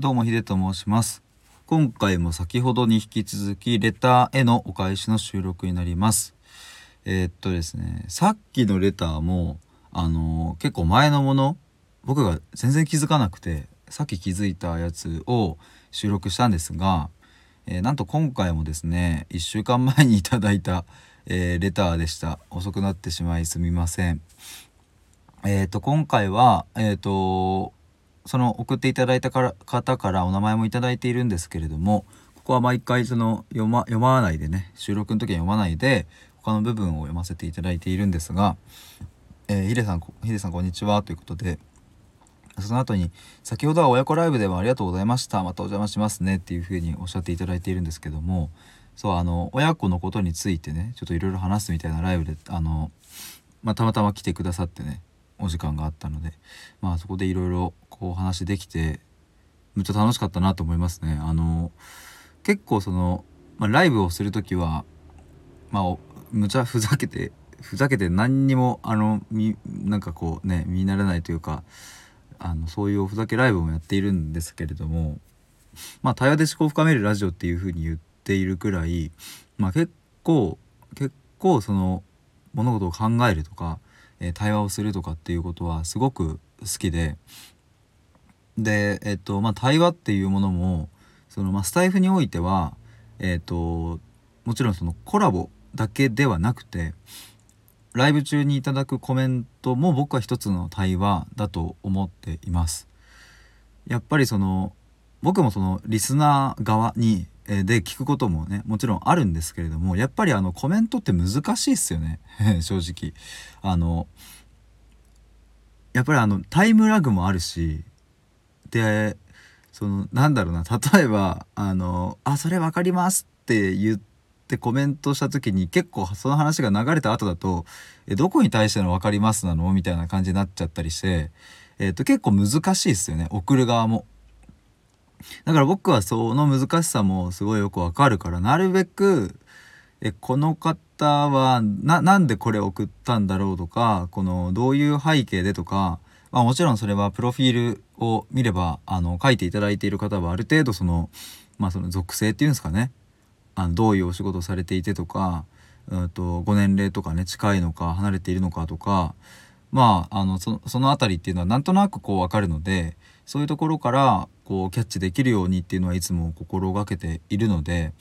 どうもヒデと申します。今回も先ほどに引き続きレターへのお返しの収録になります。えー、っとですねさっきのレターもあのー、結構前のもの僕が全然気づかなくてさっき気づいたやつを収録したんですが、えー、なんと今回もですね1週間前にいただいた、えー、レターでした。遅くなってしまいすみません。えっ、と今回はえっ、とその送っていただいたから方からお名前も頂いているんですけれどもここは毎回その読ま読まないでね収録の時は読まないで他の部分を読ませていただいているんですが、えー、ヒデさんヒデさんこんにちはということでその後に先ほどは親子ライブではありがとうございましたまたお邪魔しますねっていうふうにおっしゃっていただいているんですけどもそうあの親子のことについてねちょっといろいろ話すみたいなライブであの、まあ、たまたま来てくださってねお時間があったのでまあそこでいろいろこう話できてめっちゃ楽しかったなと思いますね。あの結構その、まあ、ライブをする時はまあむちゃふざけてふざけて何にもあのみなんかこうね見慣れないというかあのそういうおふざけライブもやっているんですけれどもまあ対話で思考を深めるラジオっていうふうに言っているくらいまあ結構結構その物事を考えるとかえ対話をするとかっていうことはすごく好きででえっとまあ対話っていうものもその、まあ、スタイフにおいてはえっともちろんそのコラボだけではなくてライブ中にいただくコメントも僕は一つの対話だと思っています。やっぱりその僕もそのリスナー側にで聞くこともねもちろんあるんですけれどもやっぱりあのコメントって難しいっすよね 正直あのやっぱりあのタイムラグもあるしでそのなんだろうな例えばあの「あそれ分かります」って言ってコメントした時に結構その話が流れた後だと「えどこに対しての分かりますなの?」みたいな感じになっちゃったりして、えー、と結構難しいっすよね送る側も。だから僕はその難しさもすごいよくわかるからなるべくえこの方はななんでこれ送ったんだろうとかこのどういう背景でとか、まあ、もちろんそれはプロフィールを見ればあの書いていただいている方はある程度その,、まあ、その属性っていうんですかね。あのどういうお仕事されていてとか、うんと、ご年齢とかね近いのか離れているのかとかまああのその辺りっていうのはなんとなくこう分かるのでそういうところからこうキャッチできるようにっていうのはいつも心がけているので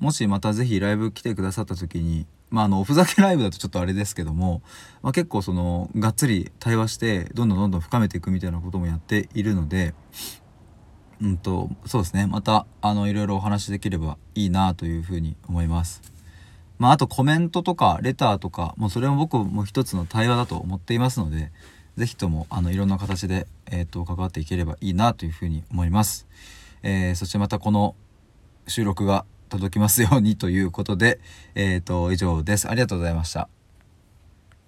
もしまた是非ライブ来てくださった時にまああのおふざけライブだとちょっとあれですけども、まあ、結構そのがっつり対話してどんどんどんどん深めていくみたいなこともやっているのでうんとそうですねまたあのいろいろお話できればいいなというふうに思います。まあ、あとコメントとかレターとかもうそれも僕も一つの対話だと思っていますので是非ともあのいろんな形で、えーと、関わっていければいいなというふうに思います。えー、そしてまたこの収録が届きますようにということで、えーと以上です。ありがとうございました。